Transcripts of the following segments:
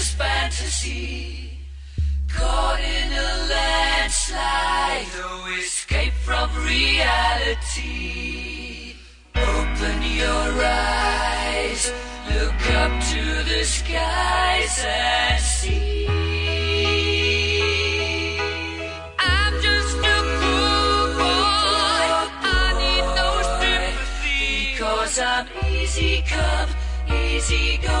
just fantasy. Caught in a landslide, no escape from reality. Open your eyes, look up to the skies and see. Cause I'm easy come, easy go,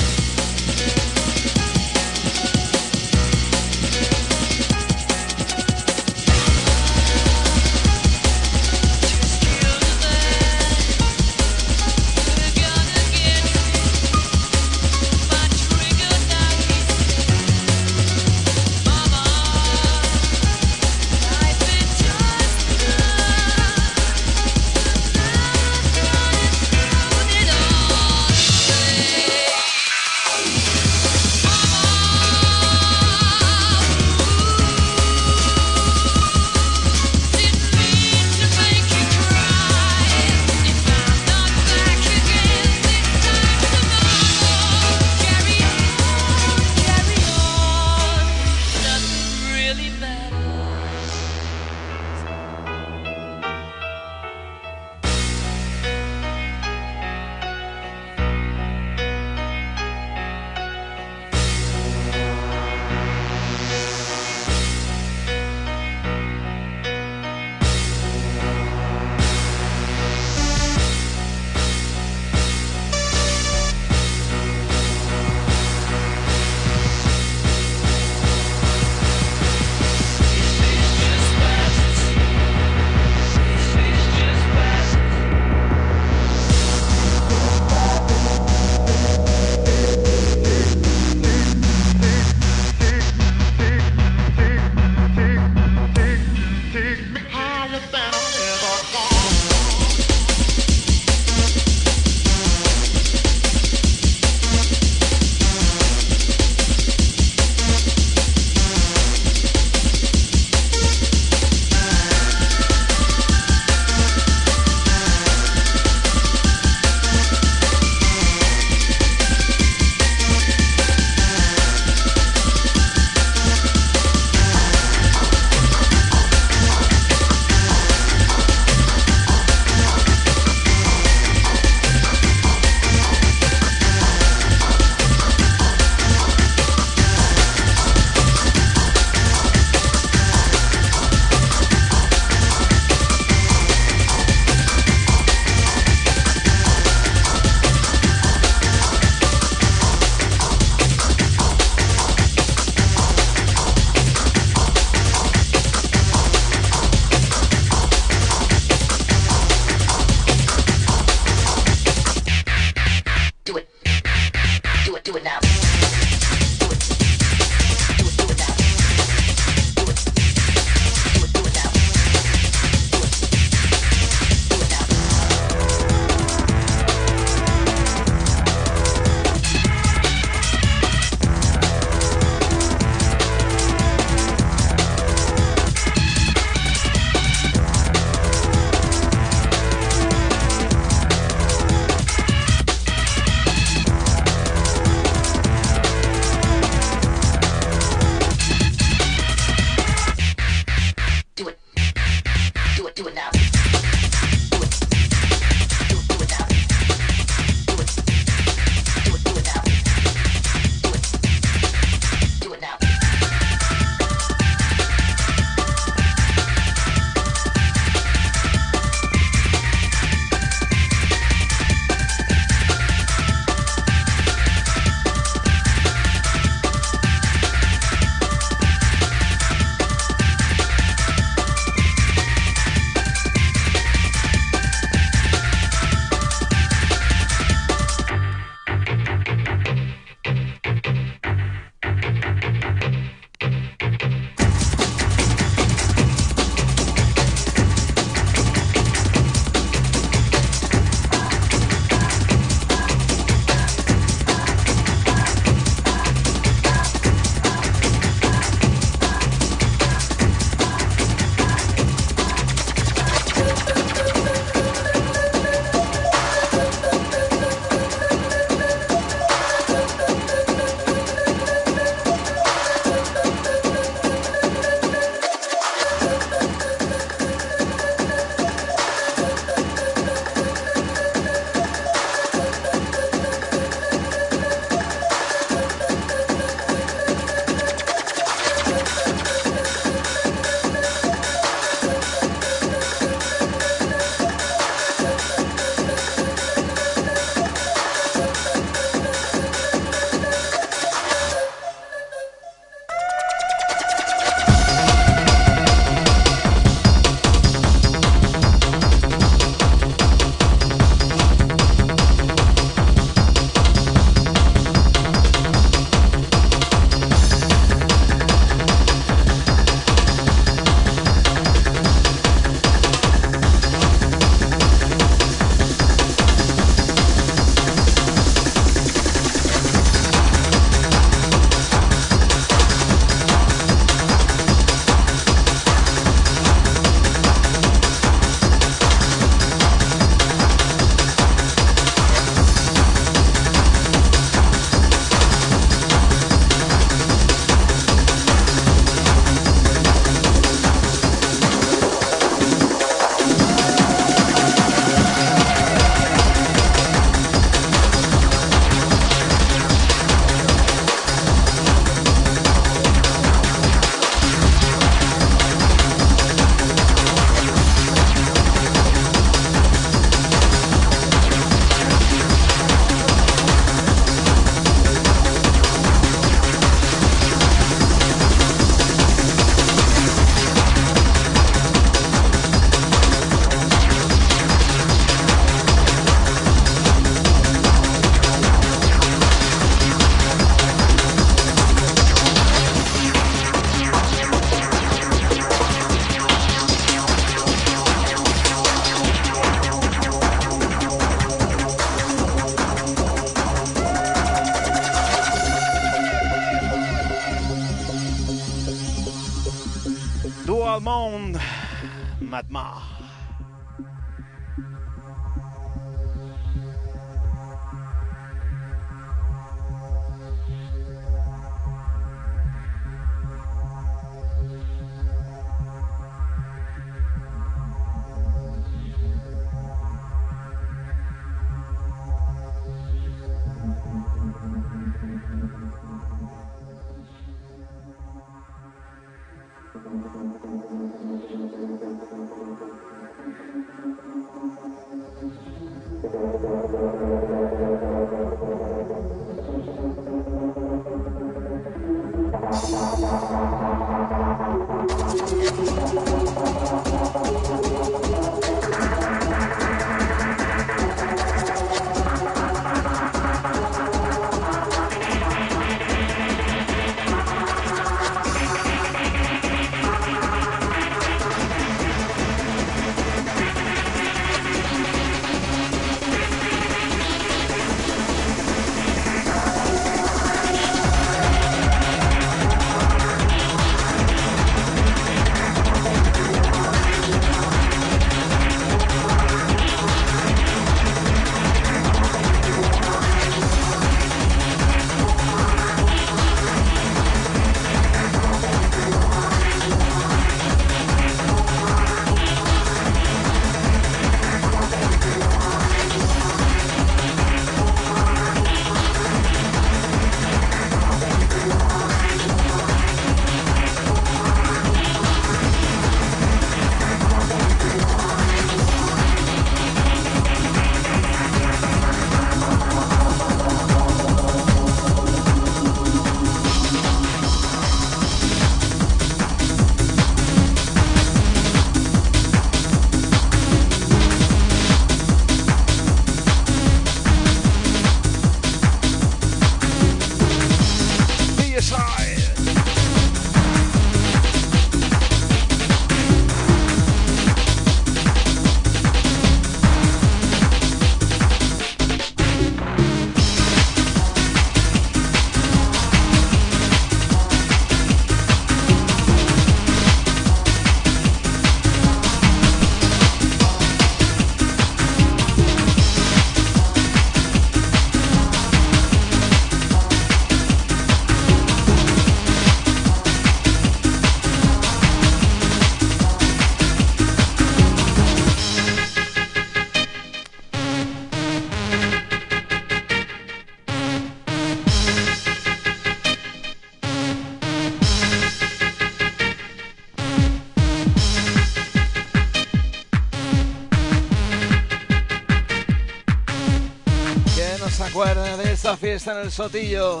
esa fiesta en el Sotillo.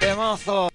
Temazo.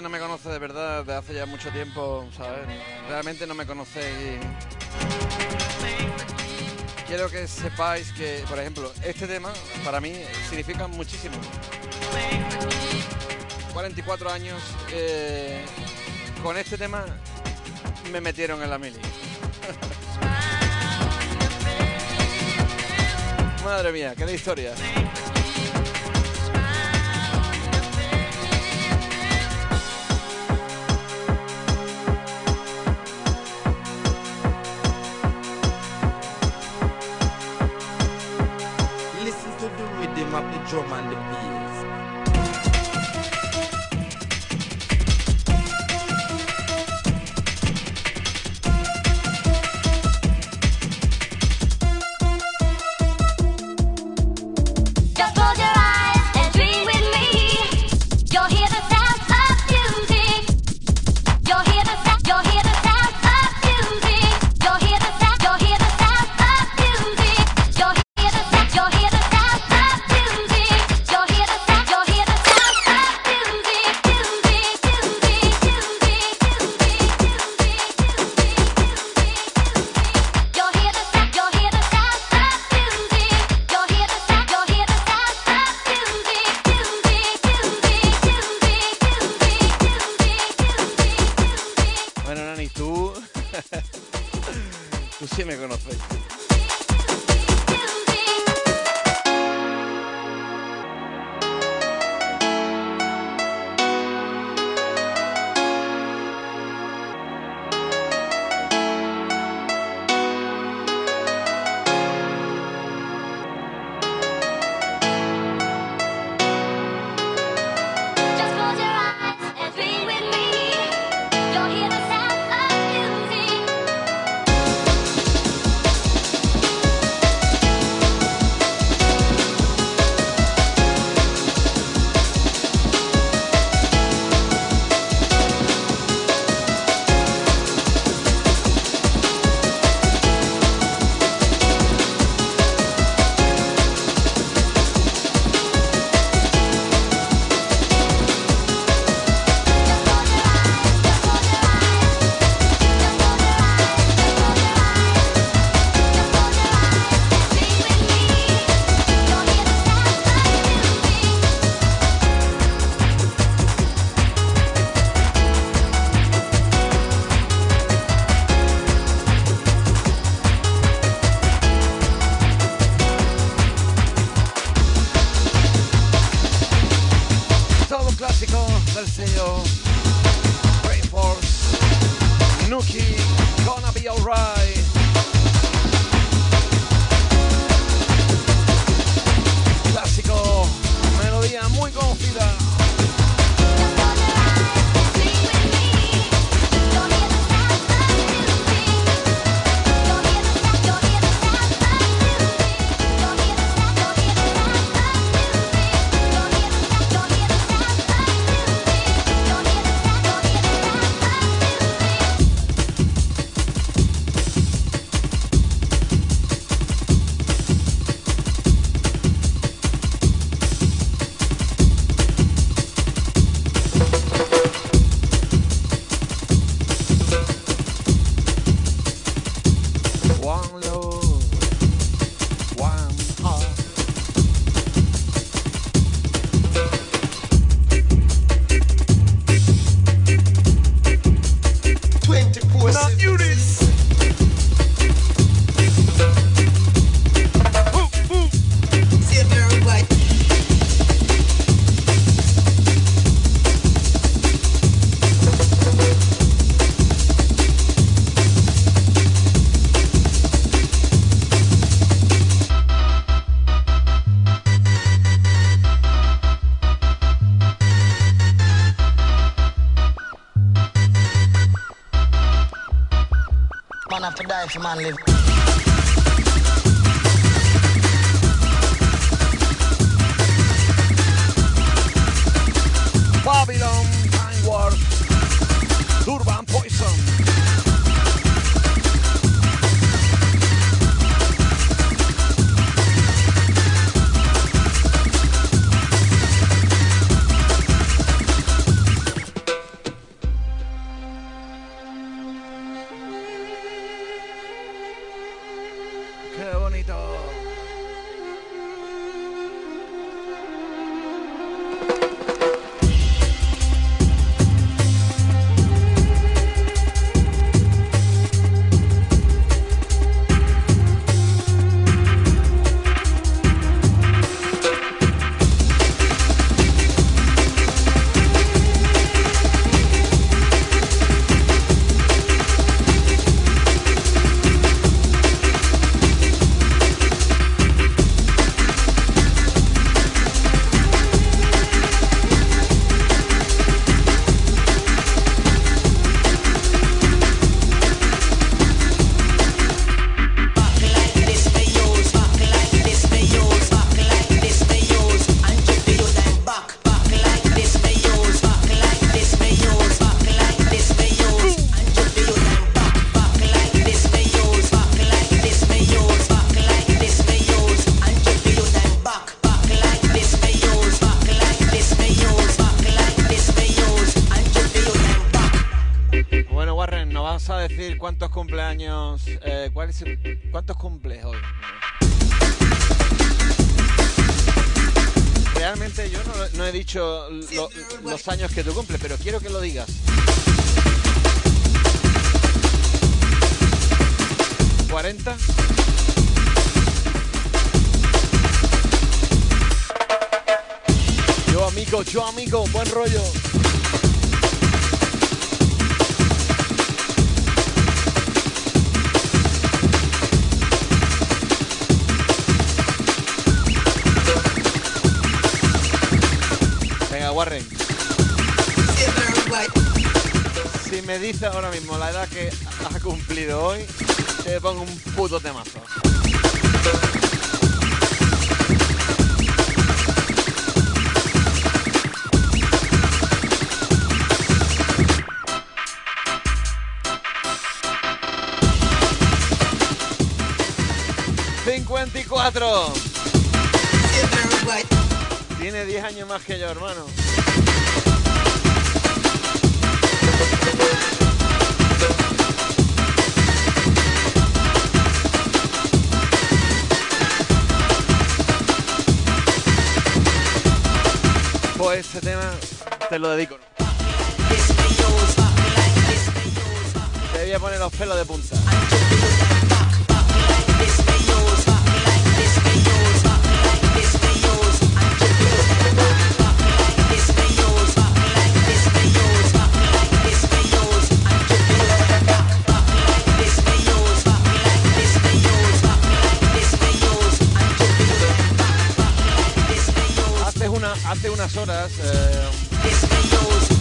no me conoce de verdad de hace ya mucho tiempo, ¿sabes? Realmente no me conocéis. Quiero que sepáis que, por ejemplo, este tema para mí significa muchísimo. 44 años eh, con este tema me metieron en la mili. Madre mía, qué de historia. down low. let your mind live. Cuántos cumples hoy. Realmente yo no, no he dicho lo- los años que tú cumples, me dices ahora mismo la edad que has cumplido hoy, te pongo un puto temazo. ¡54! Tiene 10 años más que yo, hermano. Este tema te lo dedico. Te voy a poner los pelos de punta. Horas eh,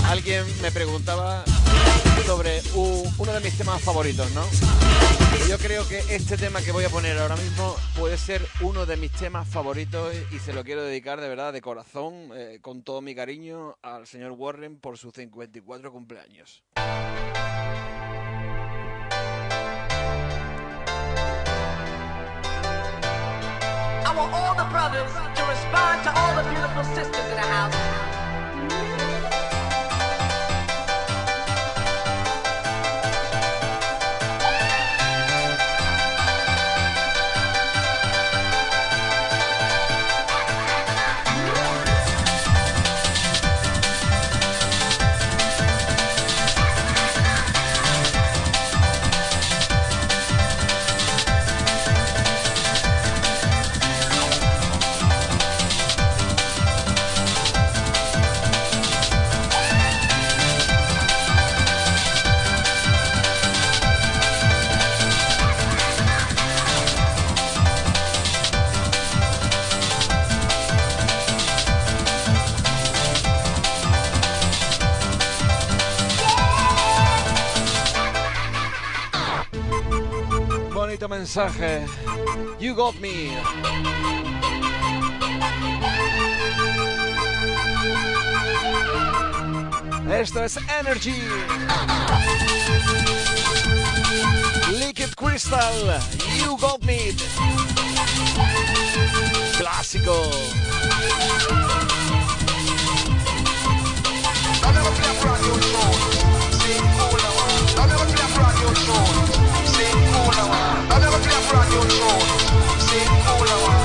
alguien me preguntaba sobre uno de mis temas favoritos, ¿no? Yo creo que este tema que voy a poner ahora mismo puede ser uno de mis temas favoritos y se lo quiero dedicar de verdad, de corazón, eh, con todo mi cariño al señor Warren por sus 54 cumpleaños. Want all the brothers to respond to all the beautiful sisters in the house. mensaje. You got me. Esto es Energy. Liquid Crystal. You got me. Clásico. I never play a brand new I never play a brand new rock your throne. Say, hold on.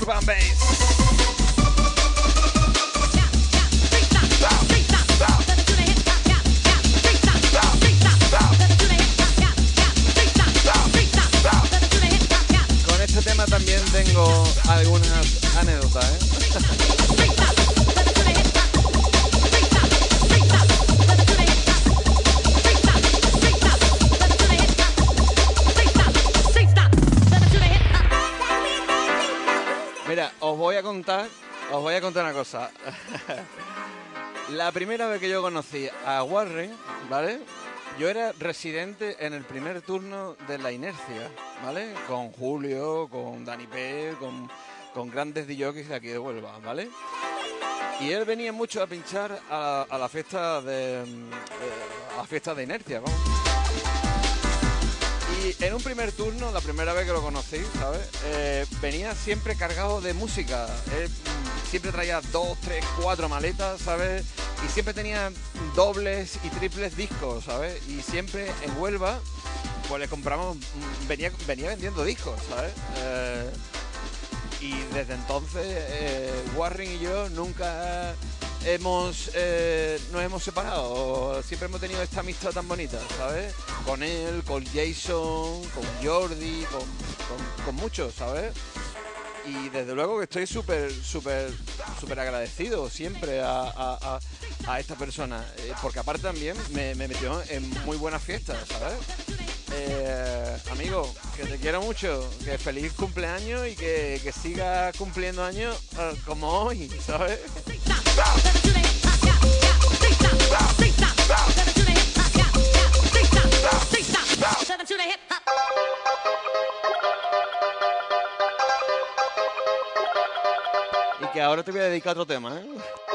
Urban Bass. La primera vez que yo conocí a Warren, ¿vale? Yo era residente en el primer turno de La Inercia, ¿vale? Con Julio, con Dani P, con, con grandes DJs de aquí de Huelva, ¿vale? Y él venía mucho a pinchar a, a la fiesta de eh, a la fiesta de Inercia, vamos. Y en un primer turno, la primera vez que lo conocí, ¿sabes? Eh, venía siempre cargado de música. Siempre traía dos, tres, cuatro maletas, ¿sabes? Y siempre tenía dobles y triples discos, ¿sabes? Y siempre en Huelva, pues le compramos, venía, venía vendiendo discos, ¿sabes? Eh, y desde entonces eh, Warren y yo nunca hemos eh, nos hemos separado siempre hemos tenido esta amistad tan bonita sabes con él con Jason con Jordi con, con, muchos sabes y desde luego que estoy súper súper súper agradecido siempre a- a esta persona eh, porque aparte también me, me metió en muy buenas fiestas sabes eh, amigo, que te quiero mucho, que feliz cumpleaños y que, que siga cumpliendo años eh, como hoy, ¿sabes? Y que ahora te voy a dedicar a otro tema, ¿eh?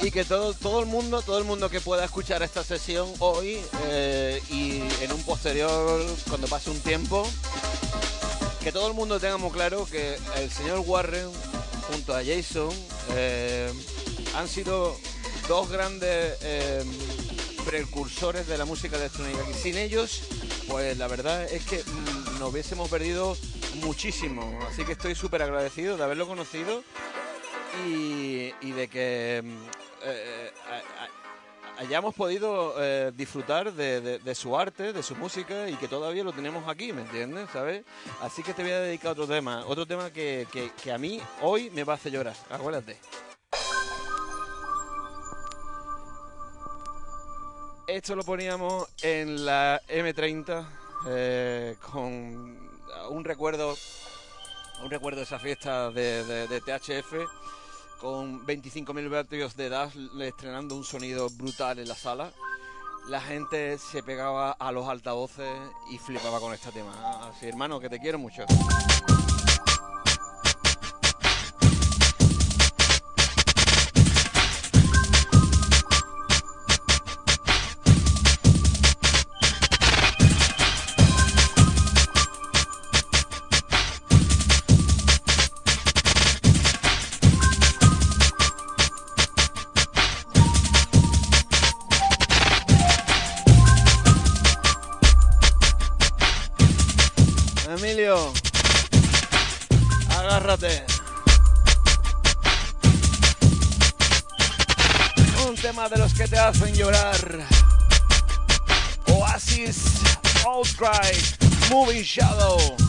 Y que todo, todo el mundo, todo el mundo que pueda escuchar esta sesión hoy eh, y en un posterior, cuando pase un tiempo, que todo el mundo tenga muy claro que el señor Warren junto a Jason eh, han sido dos grandes eh, precursores de la música electrónica y sin ellos pues la verdad es que mm, nos hubiésemos perdido muchísimo así que estoy súper agradecido de haberlo conocido y, de que mm, eh, a- hayamos podido eh, disfrutar de su arte, de su música y que todavía lo tenemos aquí, ¿me entiendes? ¿Sabes? Así que te voy a dedicar a otro tema, otro tema que, que- que a mí hoy me va a hacer llorar, acuérdate. Esto lo poníamos en la M30 eh, con un recuerdo, un recuerdo de esa fiesta de, THF con 25.000 vatios de DAS estrenando un sonido brutal en la sala. La gente se pegaba a los altavoces y flipaba con este tema. Así, hermano, que te quiero mucho. Agárrate. Un tema de los que te hacen llorar. Oasis, Outcry, Moving Shadow.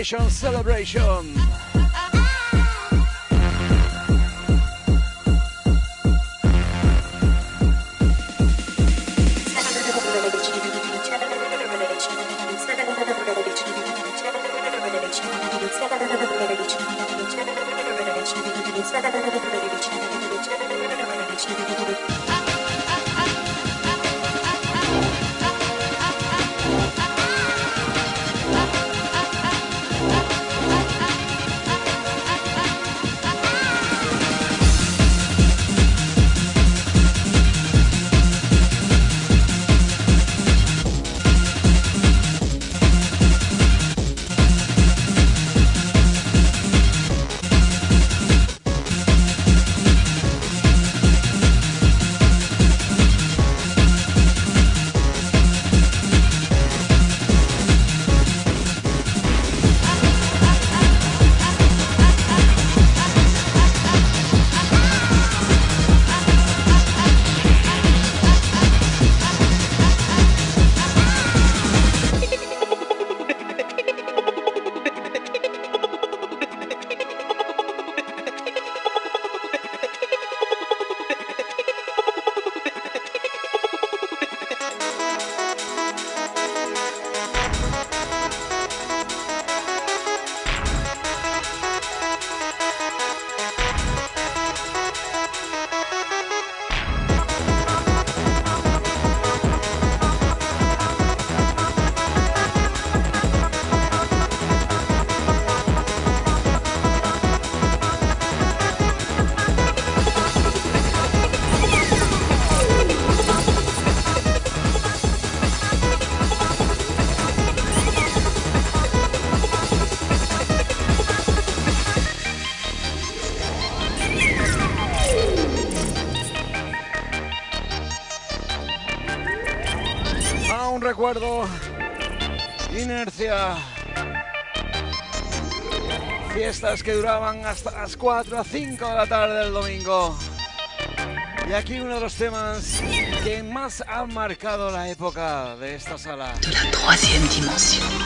Generation Celebration. Que duraban hasta las 4 a 5 de la tarde del domingo. Y aquí uno de los temas que más han marcado la época de esta sala. de la troisième dimension.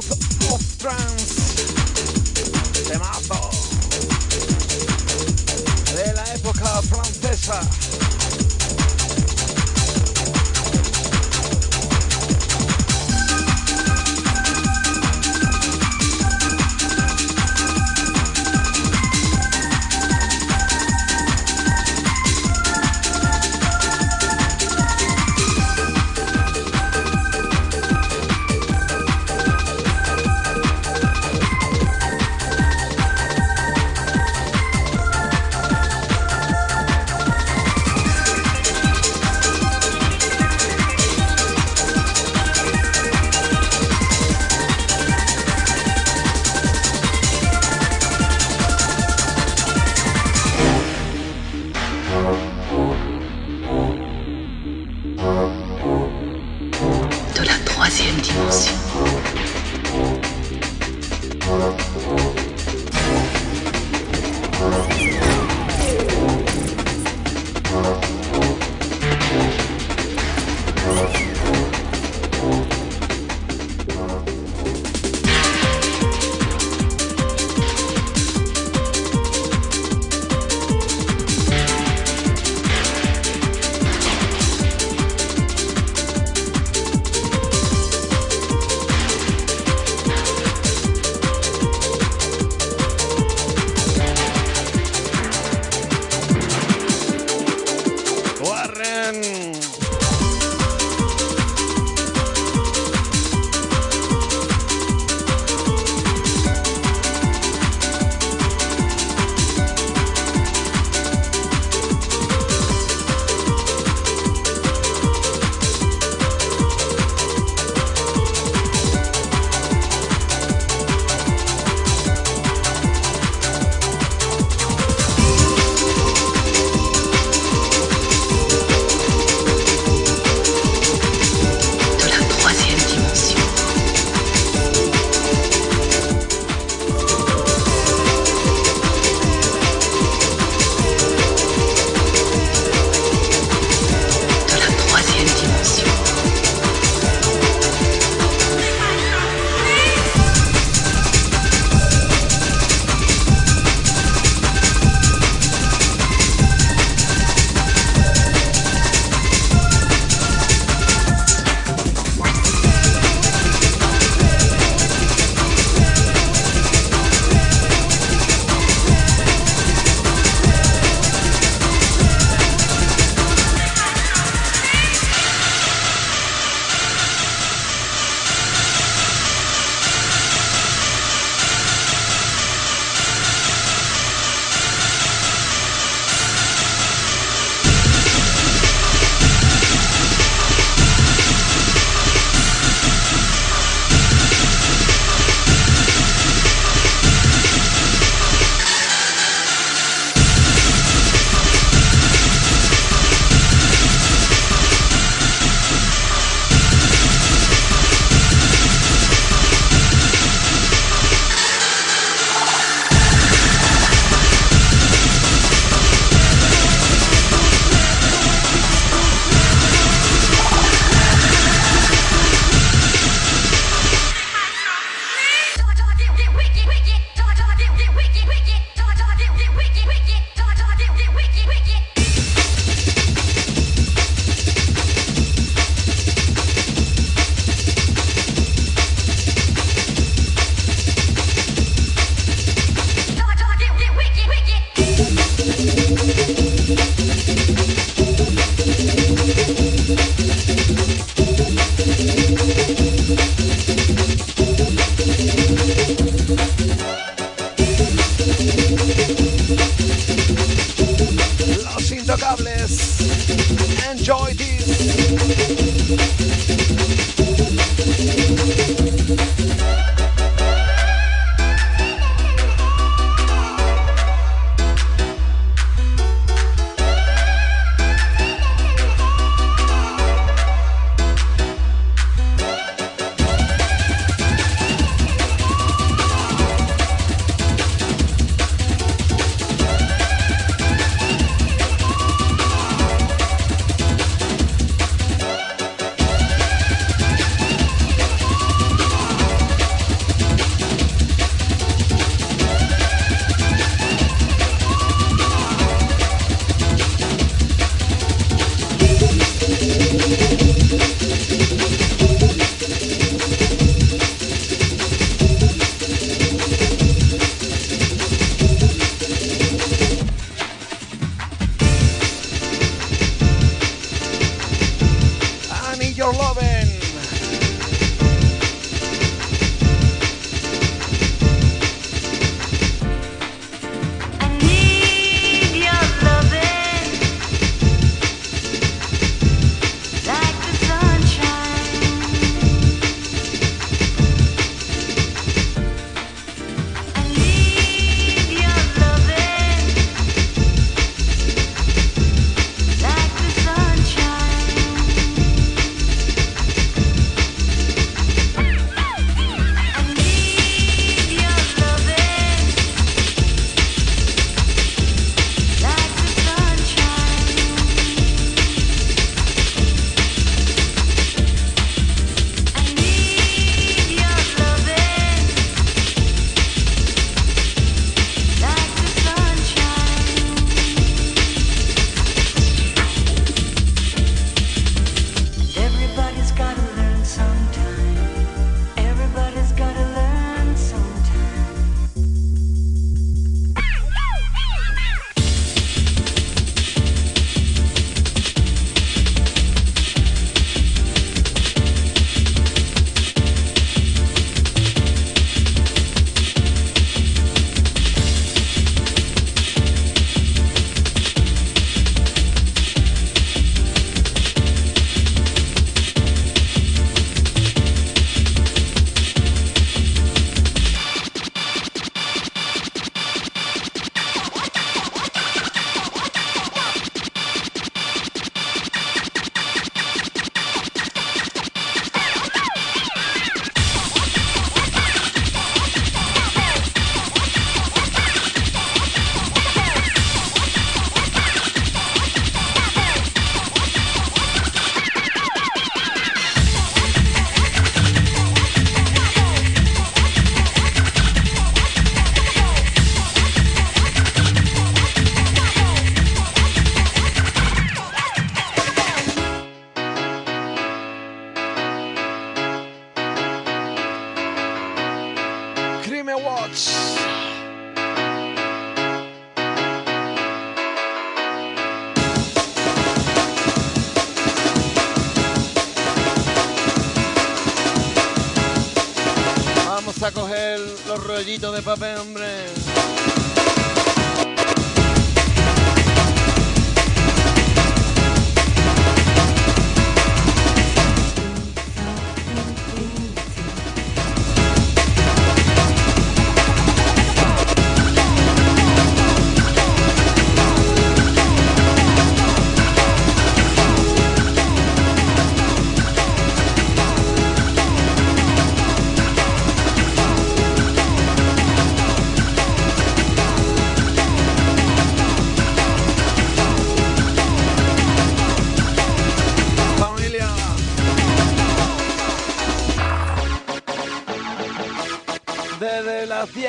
South of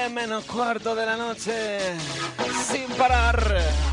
menos cuarto de la noche, sin parar.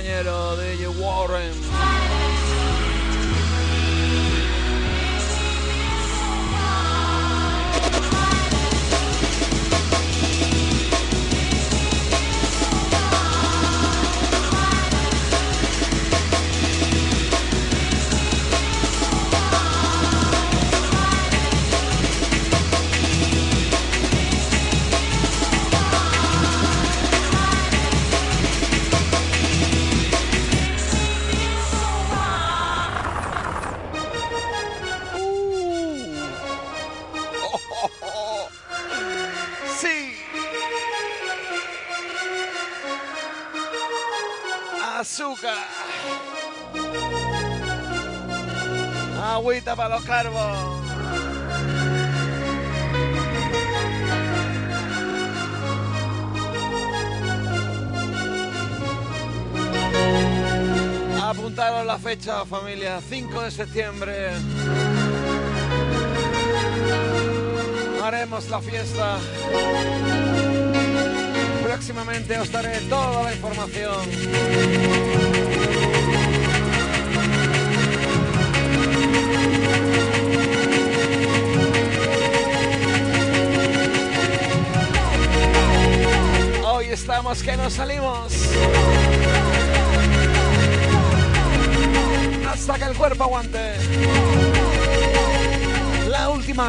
Amigo 5 de septiembre. Haremos la fiesta.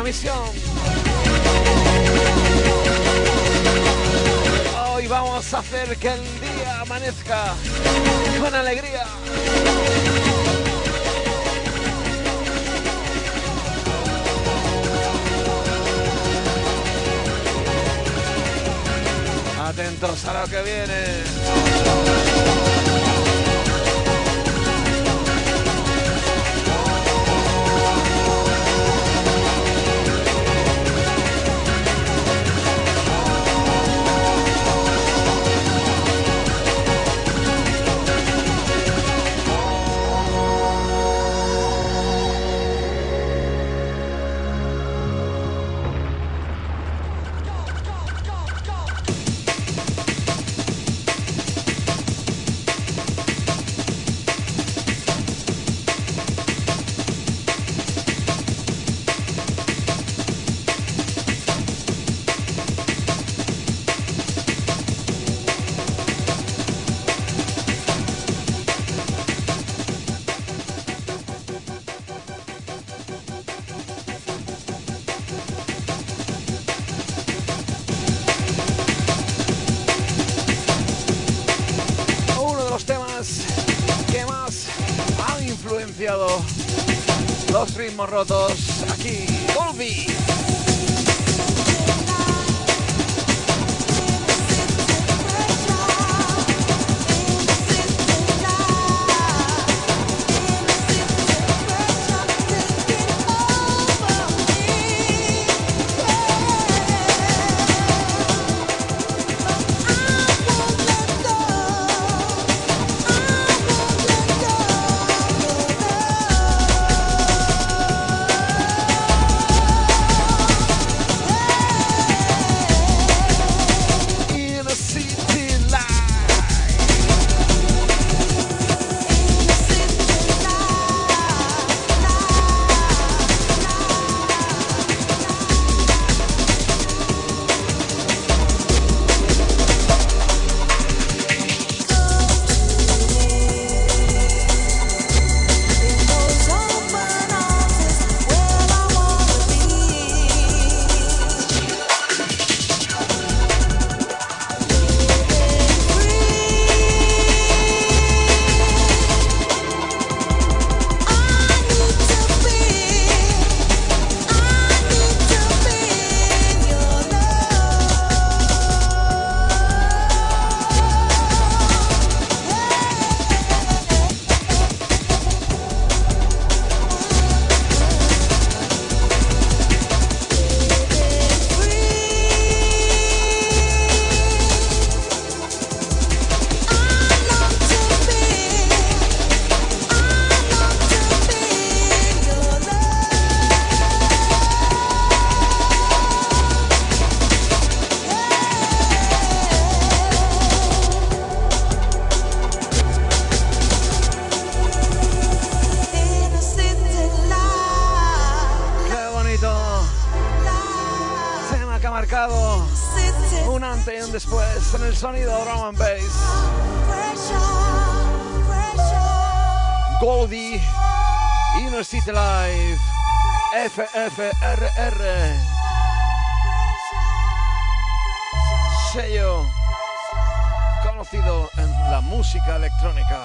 Misión. Hoy vamos a hacer que el día amanezca con alegría. Atentos a lo que viene. Rotos FFRR. Sello conocido en la música electrónica.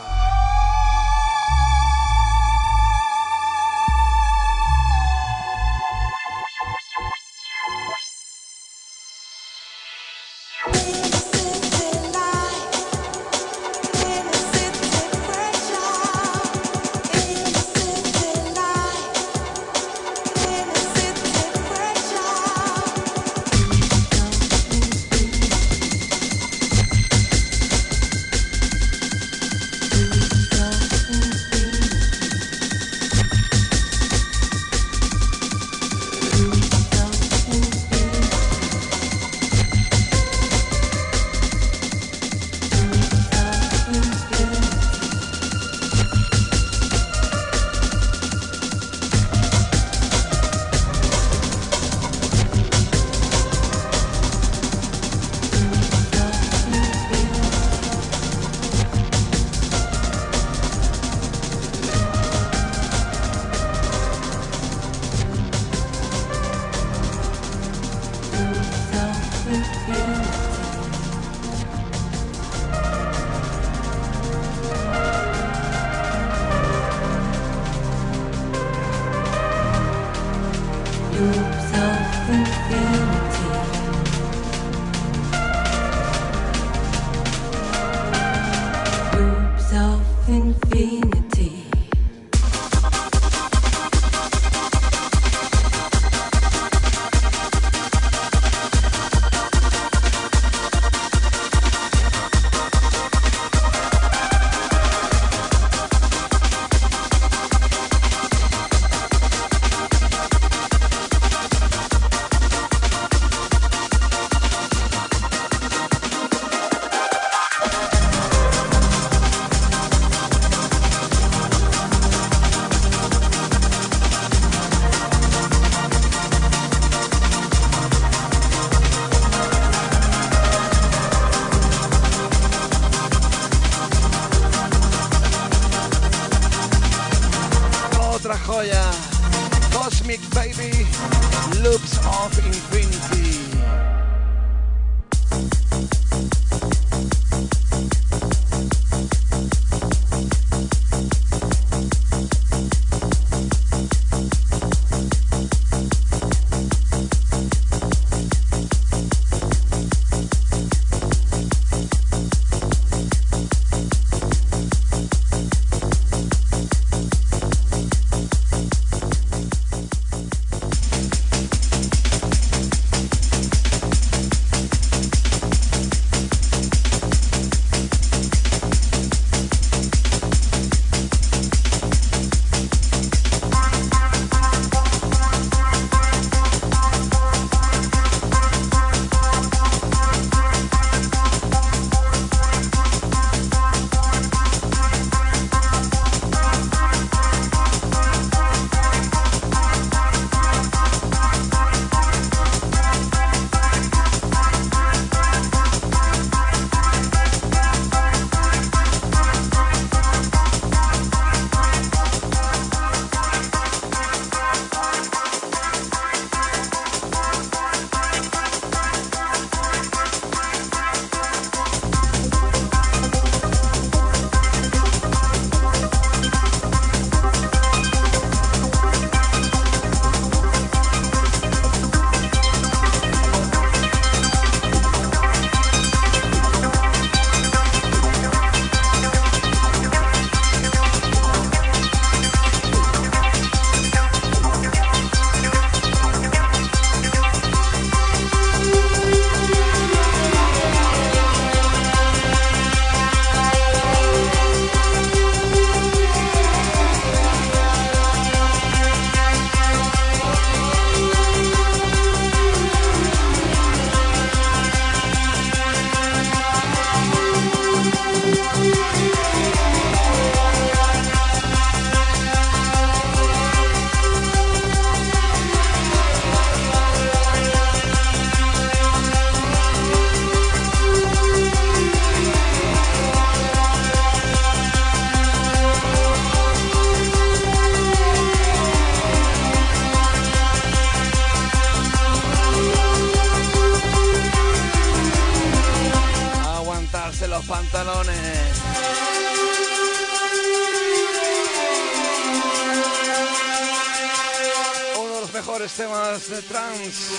Mejores temas de trance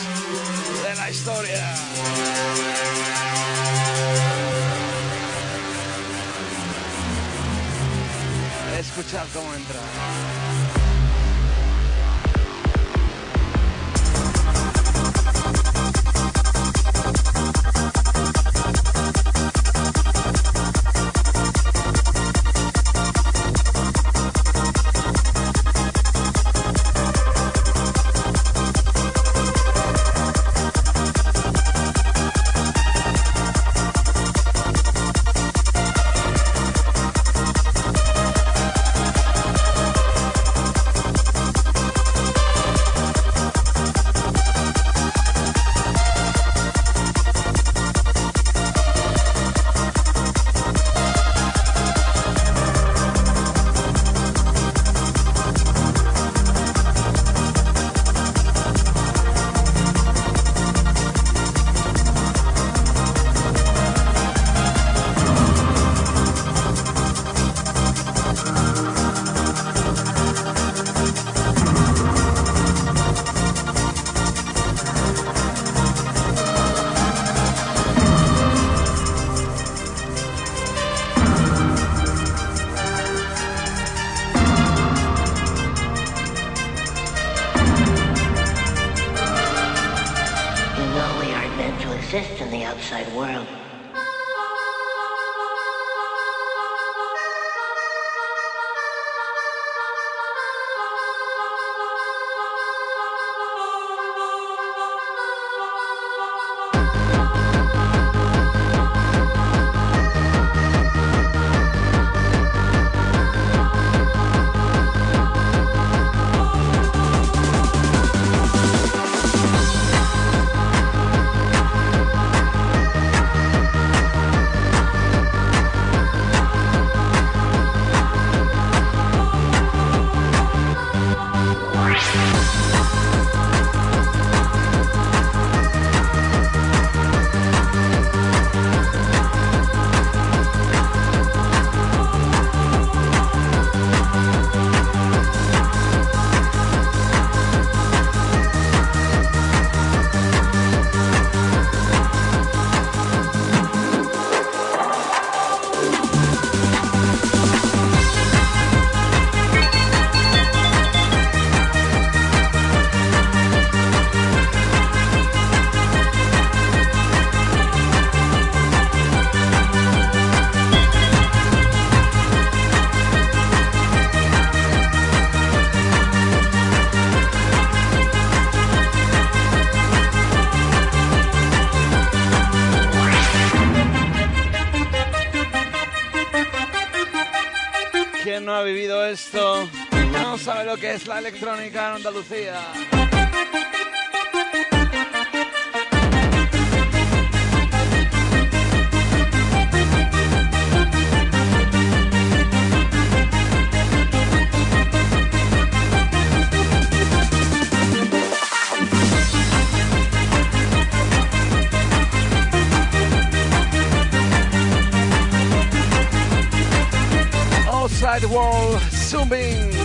de la historia. Escuchad cómo entra. Que es la electrónica en Andalucía. Outside World Zooming.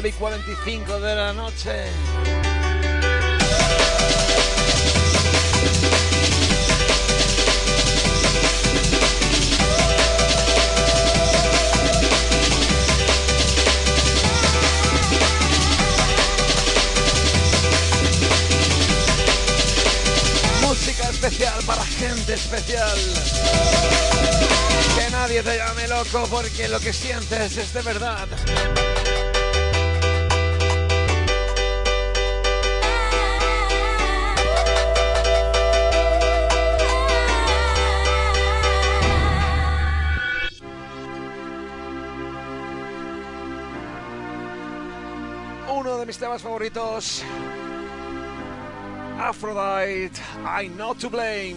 9 y 45 de la noche. Música especial para gente especial. Que nadie te llame loco porque lo que sientes es de verdad. temas favoritos. Aphrodite, I'm not to blame.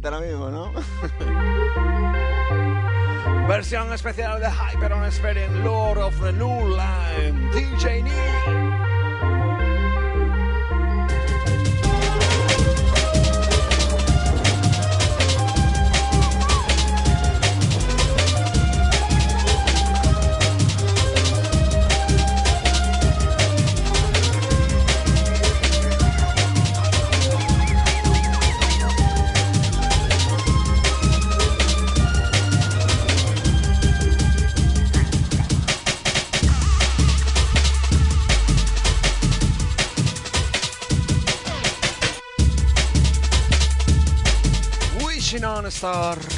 fuerte mismo, ¿no? Versión especial de Hyper on Experience, Lord of the New DJ Nick. comenzar.